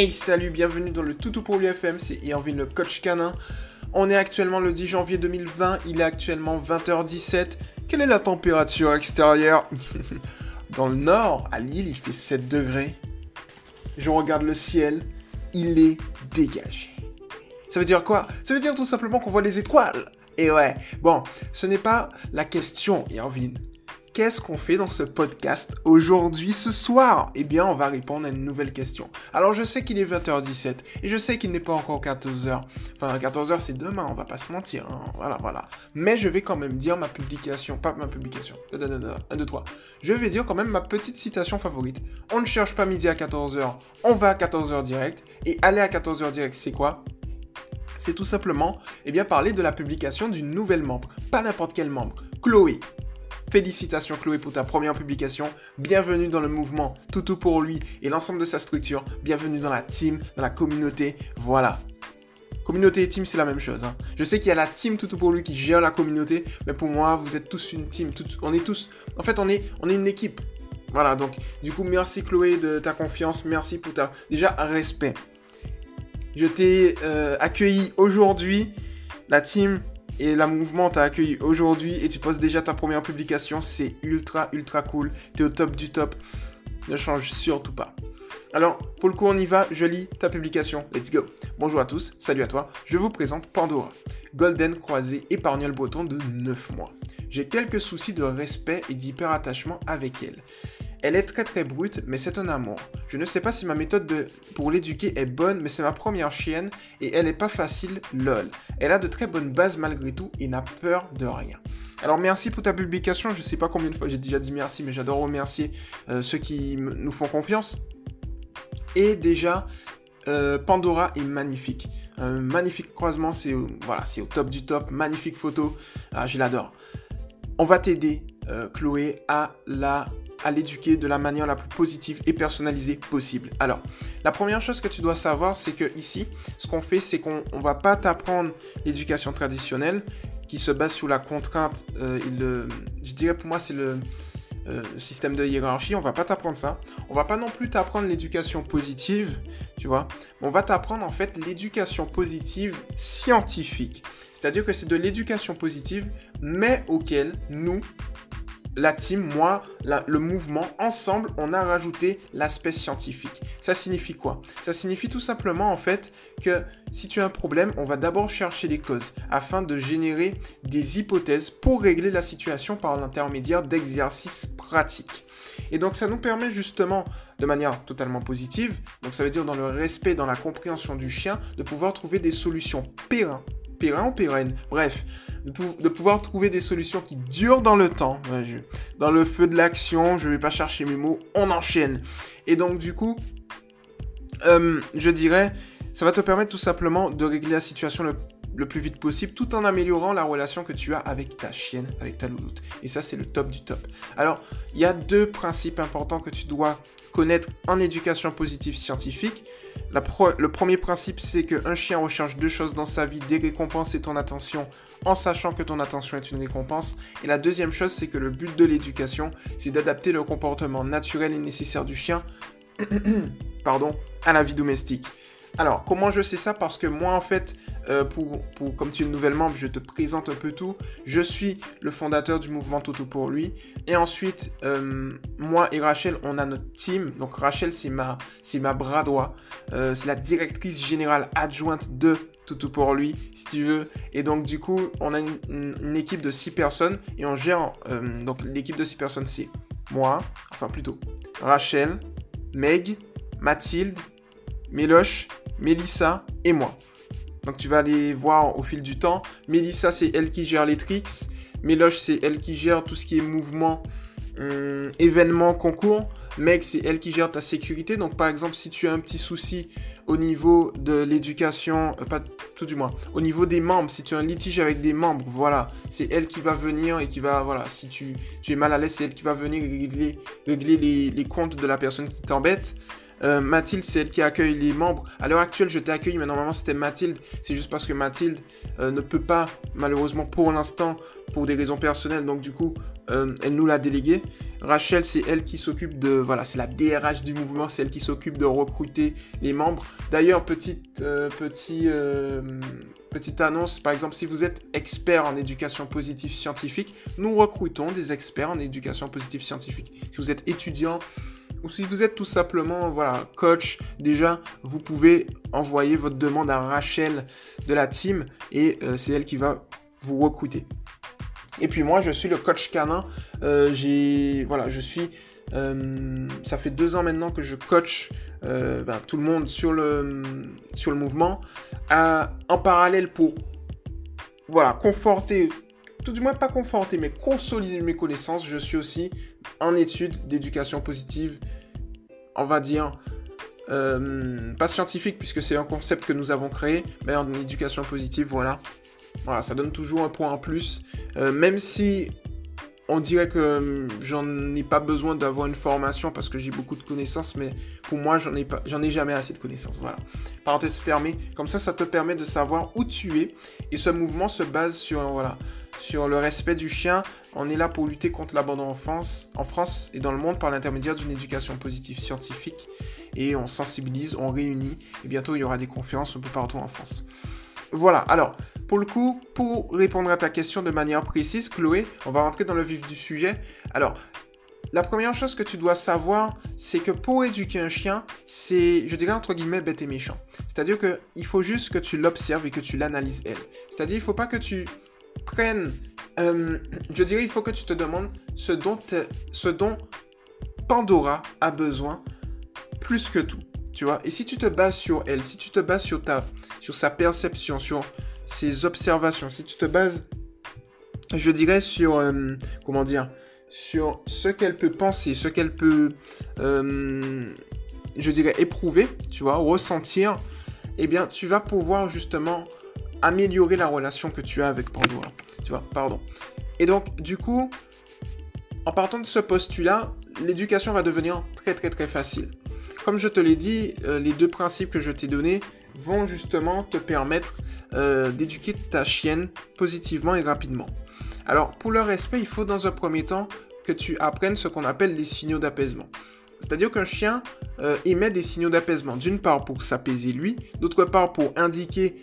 Hey salut, bienvenue dans le Toutou pour l'UFM, c'est Irvin le coach canin. On est actuellement le 10 janvier 2020, il est actuellement 20h17. Quelle est la température extérieure? Dans le nord, à Lille, il fait 7 degrés. Je regarde le ciel, il est dégagé. Ça veut dire quoi? Ça veut dire tout simplement qu'on voit les étoiles. Et ouais, bon, ce n'est pas la question, Irvin qu'est-ce qu'on fait dans ce podcast aujourd'hui, ce soir? Eh bien, on va répondre à une nouvelle question. Alors, je sais qu'il est 20h17 et je sais qu'il n'est pas encore 14h. Enfin, 14h, c'est demain, on va pas se mentir. Hein. Voilà, voilà. Mais je vais quand même dire ma publication, pas ma publication. 1, 2, 3. Je vais dire quand même ma petite citation favorite. On ne cherche pas midi à 14h, on va à 14h direct. Et aller à 14h direct, c'est quoi? C'est tout simplement eh bien, parler de la publication d'une nouvelle membre. Pas n'importe quel membre. Chloé. Félicitations Chloé pour ta première publication. Bienvenue dans le mouvement Toutou pour lui et l'ensemble de sa structure. Bienvenue dans la team, dans la communauté. Voilà. Communauté et team, c'est la même chose. Hein. Je sais qu'il y a la team Toutou pour lui qui gère la communauté, mais pour moi, vous êtes tous une team. on est tous. En fait, on est, on est une équipe. Voilà, donc du coup, merci Chloé de ta confiance. Merci pour ta. Déjà, respect. Je t'ai euh, accueilli aujourd'hui. La team et la mouvement t'a accueilli aujourd'hui et tu postes déjà ta première publication. C'est ultra, ultra cool. T'es au top du top. Ne change surtout pas. Alors, pour le coup, on y va. Je lis ta publication. Let's go. Bonjour à tous. Salut à toi. Je vous présente Pandora. Golden croisé épargnole breton de 9 mois. J'ai quelques soucis de respect et d'hyper-attachement avec elle. Elle est très très brute, mais c'est un amour. Je ne sais pas si ma méthode pour l'éduquer est bonne, mais c'est ma première chienne et elle n'est pas facile, lol. Elle a de très bonnes bases malgré tout et n'a peur de rien. Alors merci pour ta publication, je ne sais pas combien de fois j'ai déjà dit merci, mais j'adore remercier euh, ceux qui nous font confiance. Et déjà, euh, Pandora est magnifique. Un magnifique croisement, c'est au top du top. Magnifique photo, ah, je l'adore. On va t'aider, euh, Chloé, à la à l'éduquer de la manière la plus positive et personnalisée possible. Alors, la première chose que tu dois savoir, c'est que ici, ce qu'on fait, c'est qu'on ne va pas t'apprendre l'éducation traditionnelle qui se base sur la contrainte. Euh, je dirais pour moi, c'est le, euh, système de hiérarchie. On va pas t'apprendre ça. On va pas non plus t'apprendre l'éducation positive, tu vois. On va t'apprendre en fait l'éducation positive scientifique. C'est-à-dire que c'est de l'éducation positive, mais auquel nous, la team, moi, le mouvement, ensemble, on a rajouté l'aspect scientifique. Ça signifie quoi? Ça signifie tout simplement en fait que si tu as un problème, on va d'abord chercher les causes afin de générer des hypothèses pour régler la situation par l'intermédiaire d'exercices pratiques. Et donc ça nous permet justement de manière totalement positive, donc ça veut dire dans le respect, dans la compréhension du chien, de pouvoir trouver des solutions pérennes périn ou pérenne, bref, de, pouvoir trouver des solutions qui durent dans le temps. dans le feu de l'action, je ne vais pas chercher mes mots, on enchaîne. Et donc du coup, euh, je dirais, ça va te permettre tout simplement de régler la situation le, le, plus vite possible tout en améliorant la relation que tu as avec ta chienne, avec ta louloute. Et ça, c'est le top du top. Alors, il y a deux principes importants que tu dois connaître en éducation positive scientifique. le premier principe, c'est qu'un chien recherche deux choses dans sa vie, des récompenses et ton attention, en sachant que ton attention est une récompense. Et la deuxième chose, c'est que le but de l'éducation, c'est d'adapter le comportement naturel et nécessaire du chien pardon, à la vie domestique. Alors, comment je sais ça? Parce que moi, en fait, euh, pour, comme tu es une nouvelle membre, je te présente un peu tout. Je suis le fondateur du mouvement Toto pour lui. Et ensuite, euh, moi et Rachel, on a notre team. Donc, Rachel, c'est ma, c'est bras droit. Euh, c'est la directrice générale adjointe de Toto pour lui, si tu veux. Et donc, du coup, on a une, équipe de six personnes et on gère. donc, l'équipe de six personnes, c'est moi, enfin plutôt Rachel, Meg, Mathilde, Méloche, Mélissa et moi. Donc tu vas aller voir au fil du temps. Mélissa, c'est elle qui gère les tricks. Méloche, c'est elle qui gère tout ce qui est mouvement, hum, événement, concours. Meg, c'est elle qui gère ta sécurité. Donc par exemple, si tu as un petit souci au niveau de l'éducation, euh, pas tout du moins, au niveau des membres, si tu as un litige avec des membres, voilà, c'est elle qui va venir et qui va, voilà, si tu, es mal à l'aise, c'est elle qui va venir régler, les comptes de la personne qui t'embête. Euh, Mathilde, c'est elle qui accueille les membres. À l'heure actuelle, je t'ai accueilli, mais normalement c'était Mathilde. C'est juste parce que Mathilde euh, ne peut pas, malheureusement pour l'instant, pour des raisons personnelles. Donc du coup, euh, elle nous l'a délégué. Rachel, c'est elle qui s'occupe de, voilà, c'est la DRH du mouvement, c'est elle qui s'occupe de recruter les membres. D'ailleurs, petite, petit, petite annonce, par exemple, si vous êtes expert en éducation positive scientifique, nous recrutons des experts en éducation positive scientifique. Si vous êtes étudiant, ou si vous êtes tout simplement voilà, coach, déjà, vous pouvez envoyer votre demande à Rachel de la team et c'est elle qui va vous recruter. Et puis moi, je suis le coach canin. Euh, j'ai, voilà, je suis. Euh, ça fait deux ans maintenant que je coach euh, ben, tout le monde sur le, sur le mouvement. en parallèle pour voilà, conforter, tout du moins pas conforter, mais consolider mes connaissances, je suis aussi en études d'éducation positive, on va dire, pas scientifique puisque c'est un concept que nous avons créé, mais en éducation positive, voilà. Voilà, ça donne toujours un point en plus. Euh, même si on dirait que hum, j'en ai pas besoin d'avoir une formation parce que j'ai beaucoup de connaissances, mais pour moi, j'en ai, ai jamais assez de connaissances. Voilà. Parenthèse fermée. Comme ça, ça te permet de savoir où tu es. Et ce mouvement se base sur, sur le respect du chien. On est là pour lutter contre l'abandon en France, en France et dans le monde par l'intermédiaire d'une éducation positive scientifique. Et on sensibilise, on réunit. Et bientôt, il y aura des conférences un peu partout en France. Voilà, alors, pour le coup, pour répondre à ta question de manière précise, Chloé, on va rentrer dans le vif du sujet. Alors, la première chose que tu dois savoir, c'est que pour éduquer un chien, c'est, je dirais entre guillemets, bête et méchant. C'est-à-dire qu'il faut juste que tu l'observes et que tu l'analyses elle. C'est-à-dire, il ne faut pas que tu prennes, euh, je dirais, il faut que tu te demandes ce dont, ce dont Pandora a besoin plus que tout. Et si tu te bases sur elle, si tu te bases sur, ta, sur sa perception, sur ses observations, si tu te bases, je dirais, sur, euh, comment dire, sur ce qu'elle peut penser, ce qu'elle peut, euh, je dirais, éprouver, tu vois, ressentir, eh bien, tu vas pouvoir justement améliorer la relation que tu as avec Pandora. Tu vois, pardon. Et donc, du coup, en partant de ce postulat, l'éducation va devenir très, très, très facile. Comme je te l'ai dit, euh, les deux principes que je t'ai donnés vont justement te permettre euh, d'éduquer ta chienne positivement et rapidement. Alors, pour le respect, il faut dans un premier temps que tu apprennes ce qu'on appelle les signaux d'apaisement. C'est-à-dire qu'un chien euh, émet des signaux d'apaisement, d'une part pour s'apaiser lui, d'autre part pour indiquer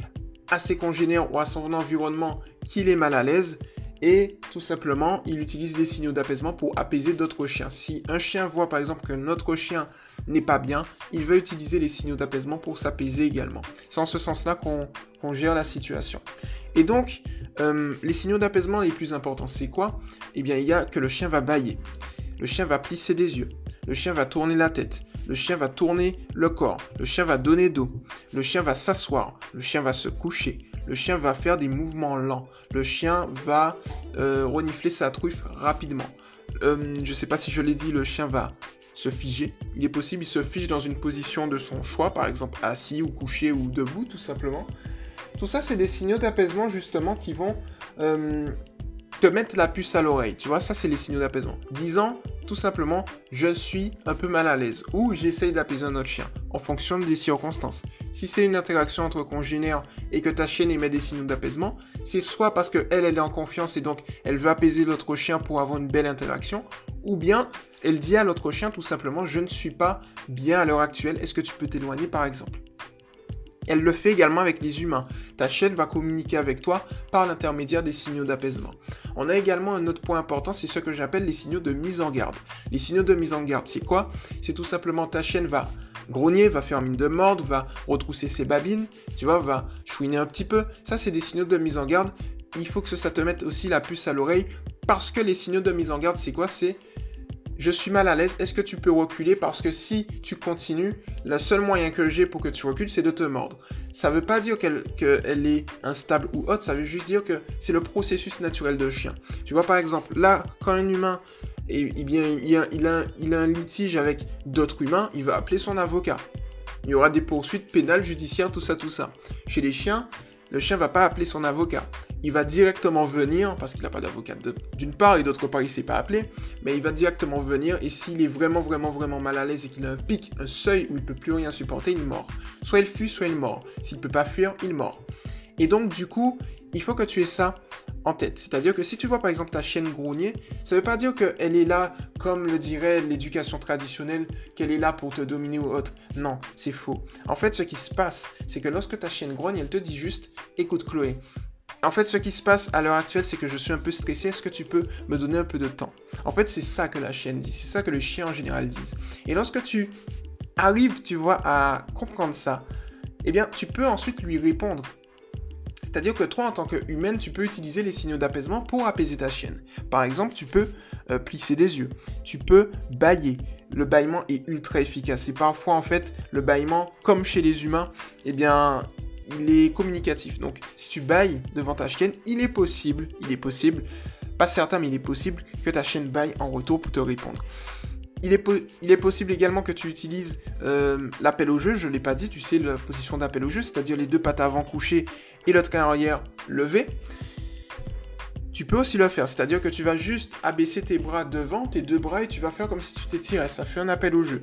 à ses congénères ou à son environnement qu'il est mal à l'aise, et tout simplement, il utilise des signaux d'apaisement pour apaiser d'autres chiens. Si un chien voit par exemple qu'un autre chien n'est pas bien, il va utiliser les signaux d'apaisement pour s'apaiser également. C'est en ce sens-là qu'on gère la situation. Et donc, euh, les signaux d'apaisement les plus importants, c'est quoi? Eh bien, il y a que le chien va bailler, le chien va plisser des yeux, le chien va tourner la tête, le chien va tourner le corps, le chien va donner dos, le chien va s'asseoir, le chien va se coucher, le chien va faire des mouvements lents, le chien va euh, renifler sa truffe rapidement. Euh, je ne sais pas si je l'ai dit, le chien va se figer. Il est possible, il se fige dans une position de son choix, par exemple assis ou couché ou debout, tout simplement. Tout ça, c'est des signaux d'apaisement justement qui vont euh, te mettre la puce à l'oreille. Tu vois, ça, c'est les signaux d'apaisement. Disant tout simplement, je suis un peu mal à l'aise ou j'essaye d'apaiser un autre chien en fonction des circonstances. Si c'est une interaction entre congénères et que ta chienne émet des signaux d'apaisement, c'est soit parce qu'elle, elle est en confiance et donc elle veut apaiser l'autre chien pour avoir une belle interaction, ou bien elle dit à l'autre chien tout simplement, je ne suis pas bien à l'heure actuelle, est-ce que tu peux t'éloigner par exemple? Elle le fait également avec les humains. Ta chienne va communiquer avec toi par l'intermédiaire des signaux d'apaisement. On a également un autre point important, c'est ce que j'appelle les signaux de mise en garde. Les signaux de mise en garde, c'est quoi? C'est tout simplement ta chienne va grogner, va faire mine de mordre, va retrousser ses babines, tu vois, va chouiner un petit peu. Ça, c'est des signaux de mise en garde. Il faut que ça te mette aussi la puce à l'oreille parce que les signaux de mise en garde, c'est quoi? C'est je suis mal à l'aise, est-ce que tu peux reculer? Parce que si tu continues, le seul moyen que j'ai pour que tu recules, c'est de te mordre. Ça ne veut pas dire qu'elle est instable ou autre, ça veut juste dire que c'est le processus naturel de chien. Tu vois, par exemple, là, quand un humain et, eh bien, il, il a un litige avec d'autres humains, il va appeler son avocat. Il y aura des poursuites pénales, judiciaires, tout ça, tout ça. Chez les chiens, le chien va pas appeler son avocat. Il va directement venir, parce qu'il n'a pas d'avocat d'une part, et d'autre part, il ne sait pas appeler, mais il va directement venir, et s'il est vraiment, vraiment, vraiment mal à l'aise et qu'il a un pic, un seuil où il ne peut plus rien supporter, il mord. Soit il fuit, soit il mord. S'il ne peut pas fuir, il mord. Et donc, du coup, il faut que tu aies ça en tête. C'est-à-dire que si tu vois par exemple ta chienne grogner, ça ne veut pas dire qu'elle est là, comme le dirait l'éducation traditionnelle, qu'elle est là pour te dominer ou autre. Non, c'est faux. En fait, ce qui se passe, c'est que lorsque ta chienne grogne, elle te dit juste, écoute Chloé, en fait, ce qui se passe à l'heure actuelle, c'est que je suis un peu stressé. Est-ce que tu peux me donner un peu de temps? En fait, c'est ça que la chienne dit. C'est ça que le chien en général dit. Et lorsque tu arrives, tu vois, à comprendre ça, eh bien, tu peux ensuite lui répondre. C'est-à-dire que toi, en tant qu'humaine, tu peux utiliser les signaux d'apaisement pour apaiser ta chienne. Par exemple, tu peux euh, plisser des yeux, tu peux bailler. Le bâillement est ultra efficace. Et parfois, en fait, le bâillement, comme chez les humains, eh bien, il est communicatif. Donc, si tu bailles devant ta chienne, il est possible, il est possible, pas certain, mais il est possible que ta chienne baille en retour pour te répondre. Il est, possible également que tu utilises euh, l'appel au jeu, je ne l'ai pas dit, tu sais la position d'appel au jeu, c'est-à-dire les deux pattes avant couchées et l'autre arrière levée. Tu peux aussi le faire, c'est-à-dire que tu vas juste abaisser tes bras devant, tes deux bras, et tu vas faire comme si tu t'étirais, ça fait un appel au jeu.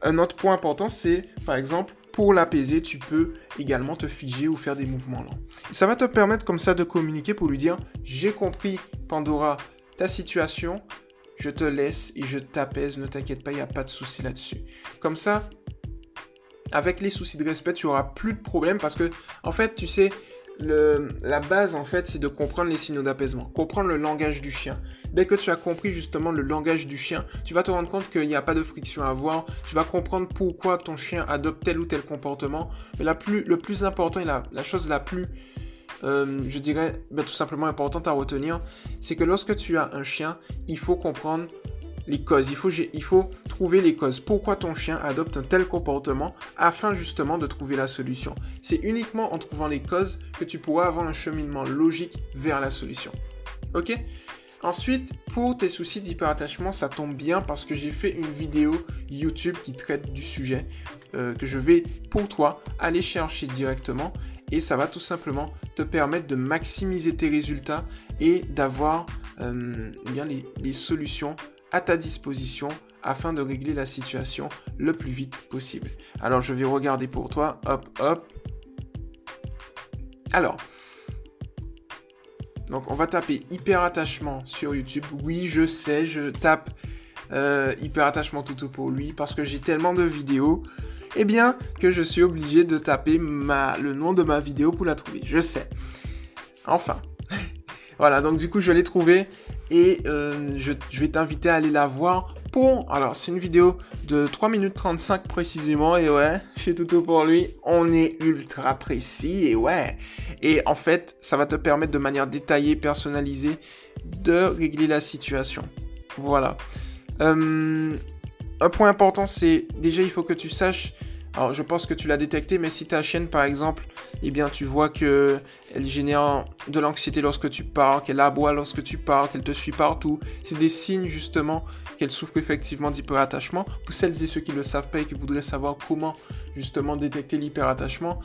Un autre point important, c'est par exemple pour l'apaiser, tu peux également te figer ou faire des mouvements lents. ça va te permettre comme ça de communiquer pour lui dire j'ai compris Pandora ta situation, je te laisse et je t'apaise, ne t'inquiète pas, il n'y a pas de souci là-dessus. Comme ça, avec les soucis de respect, tu auras plus de problèmes parce que en fait, tu sais, la base, en fait, c'est de comprendre les signaux d'apaisement, comprendre le langage du chien. Dès que tu as compris justement le langage du chien, tu vas te rendre compte qu'il n'y a pas de friction à avoir, tu vas comprendre pourquoi ton chien adopte tel ou tel comportement. Mais la plus, le plus important et la, chose la plus, euh, je dirais, ben, tout simplement importante à retenir, c'est que lorsque tu as un chien, il faut comprendre les causes. Il faut, il faut trouver les causes. Pourquoi ton chien adopte un tel comportement afin justement de trouver la solution? C'est uniquement en trouvant les causes que tu pourras avoir un cheminement logique vers la solution. Ok? Ensuite, pour tes soucis d'hyperattachement, ça tombe bien parce que j'ai fait une vidéo YouTube qui traite du sujet euh, que je vais pour toi aller chercher directement et ça va tout simplement te permettre de maximiser tes résultats et d'avoir euh, bien les solutions à ta disposition afin de régler la situation le plus vite possible. Alors je vais regarder pour toi. Hop, hop. Alors. Donc on va taper hyper attachement sur YouTube. Oui, je sais, je tape euh, hyper attachement tout pour lui parce que j'ai tellement de vidéos. Eh bien, que je suis obligé de taper le nom de ma vidéo pour la trouver. Je sais. Enfin. voilà, donc du coup, je l'ai trouvé et euh, je, vais t'inviter à aller la voir Alors, c'est une vidéo de 3 minutes 35 précisément, et ouais, chez Toto pour lui, on est ultra précis, et ouais. Et en fait, ça va te permettre de manière détaillée, personnalisée, de régler la situation. Voilà. Euh, un point important, c'est déjà, il faut que tu saches alors je pense que tu l'as détecté, mais si ta chienne par exemple, eh bien tu vois que elle génère de l'anxiété lorsque tu pars, qu'elle aboie lorsque tu pars, qu'elle te suit partout, c'est des signes justement qu'elle souffre effectivement d'hyperattachement. Pour celles et ceux qui ne le savent pas et qui voudraient savoir comment justement détecter l'hyperattachement,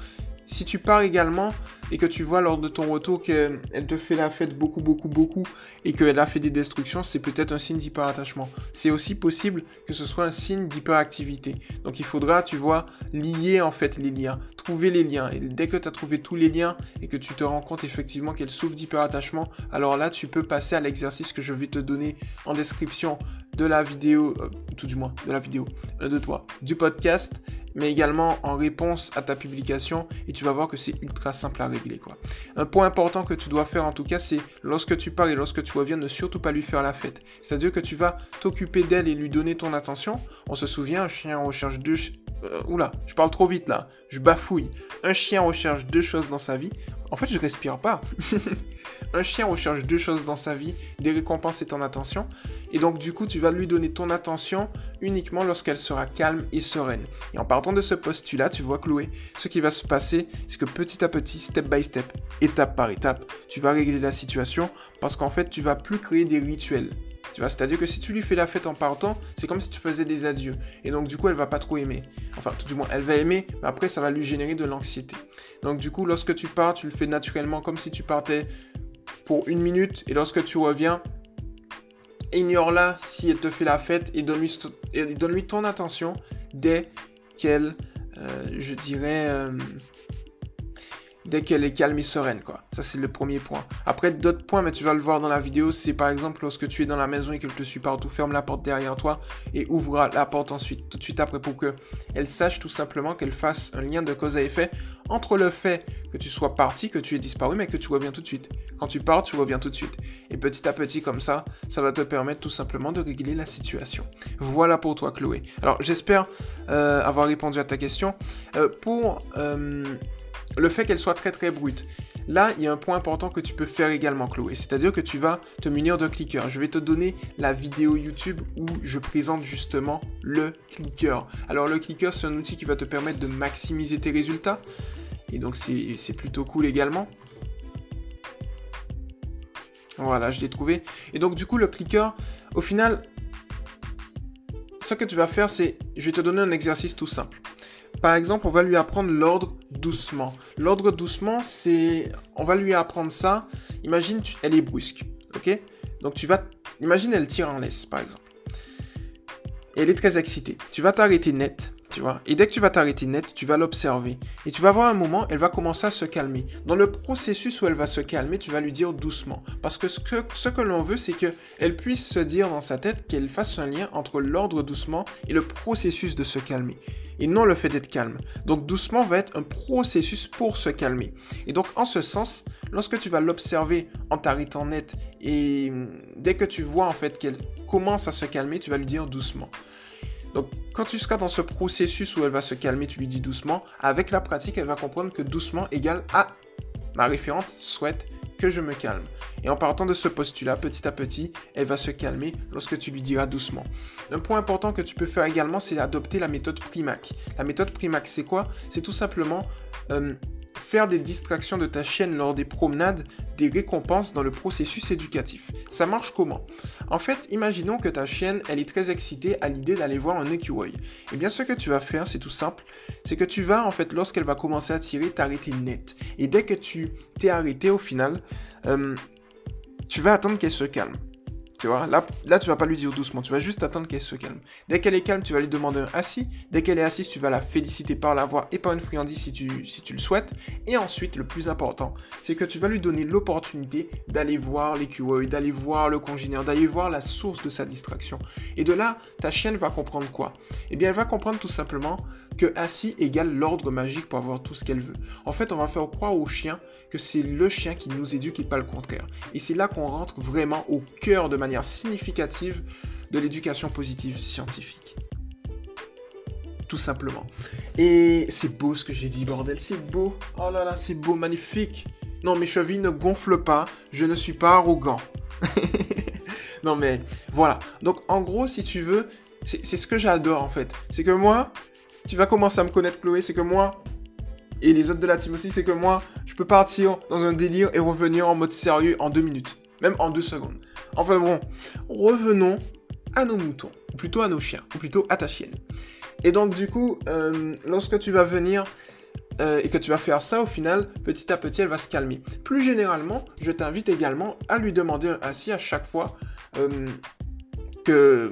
si tu pars également et que tu vois lors de ton retour qu'elle te fait la fête beaucoup, beaucoup, beaucoup et qu'elle a fait des destructions, c'est peut-être un signe d'hyperattachement. C'est aussi possible que ce soit un signe d'hyperactivité. Donc il faudra, tu vois, lier en fait les liens, trouver les liens. Et dès que tu as trouvé tous les liens et que tu te rends compte effectivement qu'elle souffre d'hyperattachement, alors là, tu peux passer à l'exercice que je vais te donner en description de la vidéo, euh, tout du moins de la vidéo, de toi, du podcast, mais également en réponse à ta publication et tu vas voir que c'est ultra simple à régler quoi. Un point important que tu dois faire en tout cas, c'est lorsque tu parles et lorsque tu reviens, ne surtout pas lui faire la fête. C'est-à-dire que tu vas t'occuper d'elle et lui donner ton attention. On se souvient, un chien recherche deux, euh, oula, je parle trop vite là, je bafouille. Un chien recherche deux choses dans sa vie. En fait, je respire pas. un chien recherche deux choses dans sa vie, des récompenses et ton attention. Et donc, du coup, tu vas lui donner ton attention uniquement lorsqu'elle sera calme et sereine. Et en partant de ce postulat, tu vois, Chloé, ce qui va se passer, c'est que petit à petit, step by step, étape par étape, tu vas régler la situation parce qu'en fait, tu vas plus créer des rituels. Tu vois, c'est-à-dire que si tu lui fais la fête en partant, c'est comme si tu faisais des adieux. Et donc, du coup, elle va pas trop aimer. Enfin, tout du moins, elle va aimer, mais après, ça va lui générer de l'anxiété. Donc, du coup, lorsque tu pars, tu le fais naturellement comme si tu partais pour une minute. Et lorsque tu reviens, ignore-la si elle te fait la fête et donne-lui ton attention dès qu'elle, euh, je dirais, euh, dès qu'elle est calme et sereine, quoi. Ça, c'est le premier point. Après, d'autres points, mais tu vas le voir dans la vidéo, c'est par exemple lorsque tu es dans la maison et qu'elle te suit partout, ferme la porte derrière toi et ouvre la porte ensuite, tout de suite après, pour que elle sache tout simplement qu'elle fasse un lien de cause à effet entre le fait que tu sois parti, que tu es disparu, mais que tu reviens tout de suite. Quand tu pars, tu reviens tout de suite. Et petit à petit, comme ça, ça va te permettre tout simplement de régler la situation. Voilà pour toi, Chloé. Alors, j'espère euh, avoir répondu à ta question. Euh, pour... Euh, le fait qu'elle soit très très brute. Là, il y a un point important que tu peux faire également, Chloé. C'est-à-dire que tu vas te munir d'un clicker. Je vais te donner la vidéo YouTube où je présente justement le clicker. Alors, le clicker, c'est un outil qui va te permettre de maximiser tes résultats. Et donc, c'est plutôt cool également. Voilà, je l'ai trouvé. Et donc, du coup, le clicker, au final, ce que tu vas faire, c'est, je vais te donner un exercice tout simple. Par exemple, on va lui apprendre l'ordre doucement. L'ordre doucement, c'est... On va lui apprendre ça. Imagine, elle est brusque. Ok? Donc tu vas... Imagine, elle tire en laisse, par exemple. Et elle est très excitée. Tu vas t'arrêter net Et dès que tu vas t'arrêter net, tu vas l'observer. Et tu vas voir un moment, elle va commencer à se calmer. Dans le processus où elle va se calmer, tu vas lui dire doucement. Parce que ce que, ce que l'on veut, c'est qu'elle puisse se dire dans sa tête qu'elle fasse un lien entre l'ordre doucement et le processus de se calmer. Et non le fait d'être calme. Donc doucement va être un processus pour se calmer. Et donc en ce sens, lorsque tu vas l'observer en t'arrêtant net et dès que tu vois en fait qu'elle commence à se calmer, tu vas lui dire doucement. Donc, quand tu seras dans ce processus où elle va se calmer, tu lui dis doucement. Avec la pratique, elle va comprendre que doucement égale à ma référente souhaite que je me calme. Et en partant de ce postulat, petit à petit, elle va se calmer lorsque tu lui diras doucement. Un point important que tu peux faire également, c'est adopter la méthode Primac. La méthode Primac, c'est quoi? C'est tout simplement euh, faire des distractions de ta chienne lors des promenades des récompenses dans le processus éducatif. Ça marche comment? En fait, imaginons que ta chienne, elle est très excitée à l'idée d'aller voir un écureuil. Eh bien, ce que tu vas faire, c'est tout simple, c'est que tu vas, en fait, lorsqu'elle va commencer à tirer, t'arrêter net. Et dès que tu t'es arrêté, au final, euh, tu vas attendre qu'elle se calme. Là, là, tu vas pas lui dire doucement, tu vas juste attendre qu'elle se calme. Dès qu'elle est calme, tu vas lui demander un assis. Dès qu'elle est assise, tu vas la féliciter par la voix et par une friandise si tu, le souhaites. Et ensuite, le plus important, c'est que tu vas lui donner l'opportunité d'aller voir l'écureuil, d'aller voir le congénère, d'aller voir la source de sa distraction. Et de là, ta chienne va comprendre quoi? Eh bien, elle va comprendre tout simplement que assis égale l'ordre magique pour avoir tout ce qu'elle veut. En fait, on va faire croire au chien que c'est le chien qui nous éduque et pas le contraire. Et c'est là qu'on rentre vraiment au cœur de manière significative de l'éducation positive scientifique. Tout simplement. Et c'est beau ce que j'ai dit, bordel, c'est beau. Oh là là, c'est beau, magnifique. Non, mes chevilles ne gonflent pas, je ne suis pas arrogant. non mais voilà. Donc en gros, si tu veux, c'est ce que j'adore en fait. C'est que moi, tu vas commencer à me connaître Chloé, c'est que moi, et les autres de la team aussi, c'est que moi, je peux partir dans un délire et revenir en mode sérieux en deux minutes même en deux secondes. Enfin bon, revenons à nos moutons, ou plutôt à nos chiens, ou plutôt à ta chienne. Et donc du coup, euh, lorsque tu vas venir euh, et que tu vas faire ça, au final, petit à petit, elle va se calmer. Plus généralement, je t'invite également à lui demander assis à chaque fois euh, que,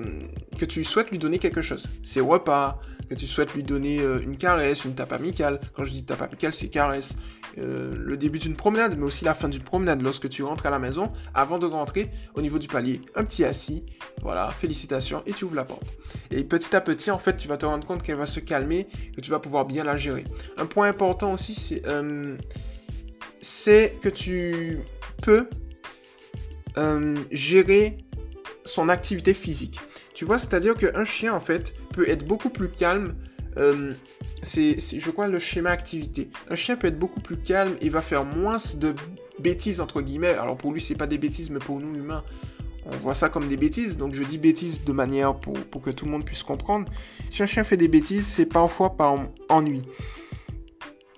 que tu souhaites lui donner quelque chose. Ses repas, que tu souhaites lui donner une caresse, une tape amicale. Quand je dis tape amicale, c'est caresse. Euh, le début d'une promenade, mais aussi la fin d'une promenade lorsque tu rentres à la maison, avant de rentrer au niveau du palier. Un petit assis, voilà, félicitations, et tu ouvres la porte. Et petit à petit, en fait, tu vas te rendre compte qu'elle va se calmer, que tu vas pouvoir bien la gérer. Un point important aussi, c'est euh, que tu peux gérer son activité physique. Tu vois, c'est-à-dire qu'un chien, en fait, peut être beaucoup plus calme. Euh, c'est, je crois, le schéma activité. Un chien peut être beaucoup plus calme et va faire moins de bêtises, entre guillemets. Alors pour lui, c'est pas des bêtises, mais pour nous, humains, on voit ça comme des bêtises. Donc je dis bêtises de manière pour, pour que tout le monde puisse comprendre. Si un chien fait des bêtises, c'est parfois par ennui.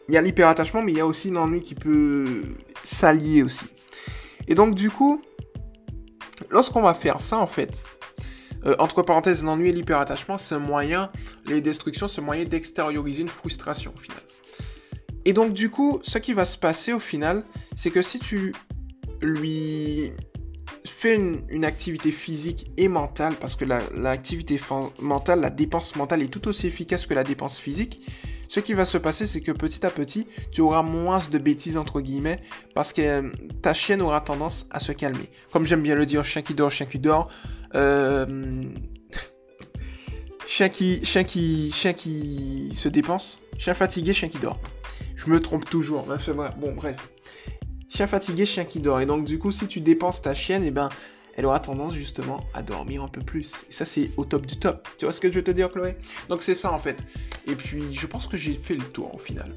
Il y a l'hyperattachement, mais il y a aussi l'ennui qui peut s'allier aussi. Et donc du coup, lorsqu'on va faire ça, en fait, euh, entre parenthèses, l'ennui et l'hyperattachement, c'est un moyen, les destructions, c'est un moyen d'extérioriser une frustration au final. Et donc du coup, ce qui va se passer au final, c'est que si tu lui fais une, activité physique et mentale, parce que l'activité mentale, la dépense mentale est tout aussi efficace que la dépense physique, ce qui va se passer, c'est que petit à petit, tu auras moins de bêtises, entre guillemets, parce que euh, ta chienne aura tendance à se calmer. Comme j'aime bien le dire, chien qui dort, chien qui dort. Euh... chien, qui, se dépense. Chien fatigué, chien qui dort. Je me trompe toujours. Bon, bref. Chien fatigué, chien qui dort. Et donc, du coup, si tu dépenses ta chienne, eh ben, elle aura tendance justement à dormir un peu plus. Et ça, c'est au top du top. Tu vois ce que je veux te dire, Chloé? Donc, c'est ça en fait. Et puis, je pense que j'ai fait le tour au final.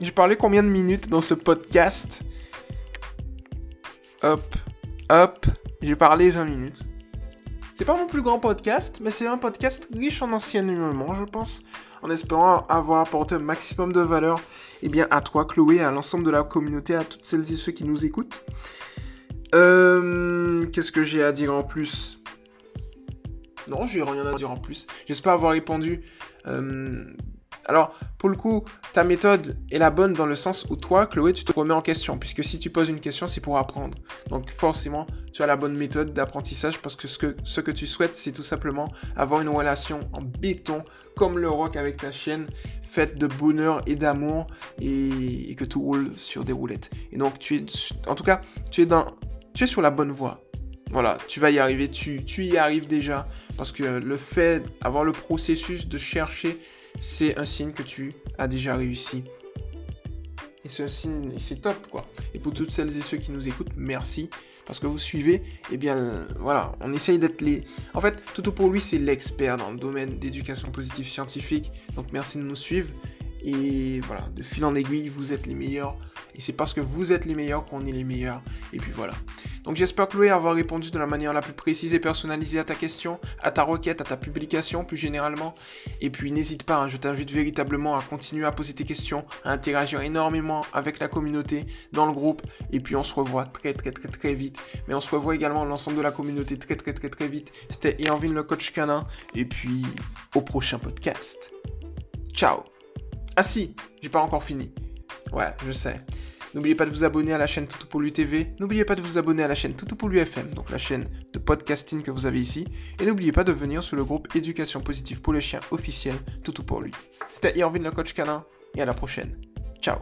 J'ai parlé combien de minutes dans ce podcast? Hop, hop, j'ai parlé 20 minutes. C'est pas mon plus grand podcast, mais c'est un podcast riche en enseignements, je pense, en espérant avoir apporté un maximum de valeur eh bien, à toi, Chloé, à l'ensemble de la communauté, à toutes celles et ceux qui nous écoutent. Euh, Qu'est-ce que j'ai à dire en plus? Non, j'ai rien à dire en plus. J'espère avoir répondu euh, alors, pour le coup, ta méthode est la bonne dans le sens où toi, Chloé, tu te remets en question, puisque si tu poses une question, c'est pour apprendre. Donc forcément, tu as la bonne méthode d'apprentissage, parce que ce, que tu souhaites, c'est tout simplement avoir une relation en béton, comme le rock avec ta chienne, faite de bonheur et d'amour, et, que tout roule sur des roulettes. Et donc, tu es, en tout cas, tu es, dans, sur la bonne voie. Voilà, tu vas y arriver, tu, tu y arrives déjà, parce que le fait d'avoir le processus de chercher c'est un signe que tu as déjà réussi. Et c'est un signe, c'est top quoi. Et pour toutes celles et ceux qui nous écoutent, merci. Parce que vous suivez, eh bien voilà, on essaye d'être les... En fait, Toto pour lui, c'est l'expert dans le domaine d'éducation positive scientifique. Donc merci de nous suivre. Et voilà, de fil en aiguille, vous êtes les meilleurs. Et c'est parce que vous êtes les meilleurs qu'on est les meilleurs. Et puis voilà. Donc j'espère Chloé avoir répondu de la manière la plus précise et personnalisée à ta question, à ta requête, à ta publication plus généralement. Et puis n'hésite pas, hein, je t'invite véritablement à continuer à poser tes questions, à interagir énormément avec la communauté dans le groupe. Et puis on se revoit très très très très vite. Mais on se revoit également l'ensemble de la communauté très très très très vite. C'était Ianvin le coach canin. Et puis au prochain podcast. Ciao ah si, j'ai pas encore fini. Ouais, je sais. N'oubliez pas de vous abonner à la chaîne Toutou pour lui TV. N'oubliez pas de vous abonner à la chaîne Toutou pour lui FM, donc la chaîne de podcasting que vous avez ici. Et n'oubliez pas de venir sur le groupe Éducation positive pour les chiens officiel Toutou pour lui. C'était Irvin le coach canin et à la prochaine. Ciao